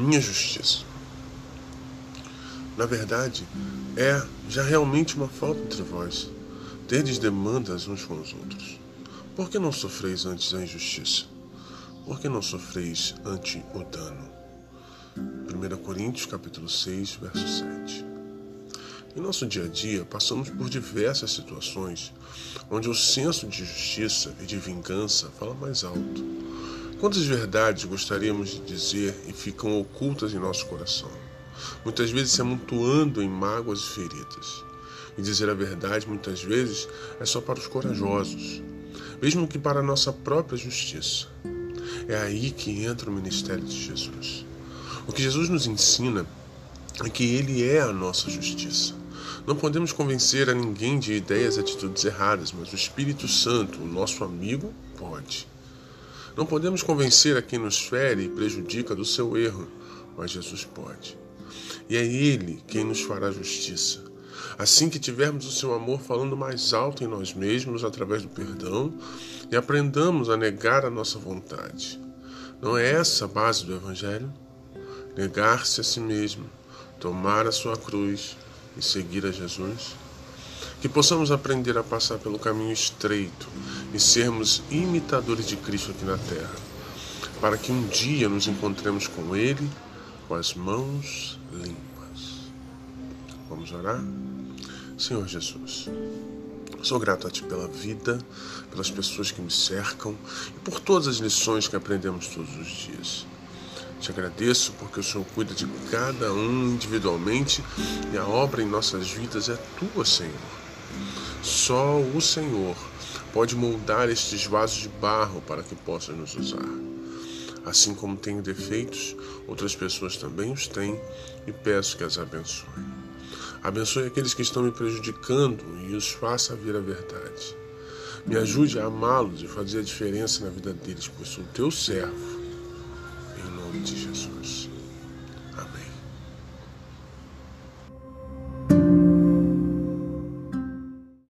minha justiça. Na verdade, é já realmente uma falta entre vós. Tendes demandas uns com os outros. Por que não sofreis antes a injustiça? Por que não sofreis ante o dano? 1 Coríntios capítulo 6, verso 7. Em nosso dia a dia, passamos por diversas situações onde o senso de justiça e de vingança fala mais alto. Quantas verdades gostaríamos de dizer e ficam ocultas em nosso coração? Muitas vezes se amontoando em mágoas e feridas. E dizer a verdade, muitas vezes, é só para os corajosos, mesmo que para a nossa própria justiça. É aí que entra o ministério de Jesus. O que Jesus nos ensina é que Ele é a nossa justiça. Não podemos convencer a ninguém de ideias e atitudes erradas, mas o Espírito Santo, o nosso amigo, pode. Não podemos convencer a quem nos fere e prejudica do seu erro, mas Jesus pode. E é Ele quem nos fará justiça. Assim que tivermos o seu amor falando mais alto em nós mesmos através do perdão e aprendamos a negar a nossa vontade. Não é essa a base do Evangelho? Negar-se a si mesmo, tomar a sua cruz e seguir a Jesus? Que possamos aprender a passar pelo caminho estreito e sermos imitadores de Cristo aqui na terra, para que um dia nos encontremos com Ele com as mãos limpas. Vamos orar? Senhor Jesus, sou grato a Ti pela vida, pelas pessoas que me cercam e por todas as lições que aprendemos todos os dias. Te agradeço porque o Senhor cuida de cada um individualmente e a obra em nossas vidas é tua, Senhor. Só o Senhor pode moldar estes vasos de barro para que possa nos usar. Assim como tenho defeitos, outras pessoas também os têm e peço que as abençoe. Abençoe aqueles que estão me prejudicando e os faça ver a verdade. Me ajude a amá-los e fazer a diferença na vida deles, pois sou teu servo reach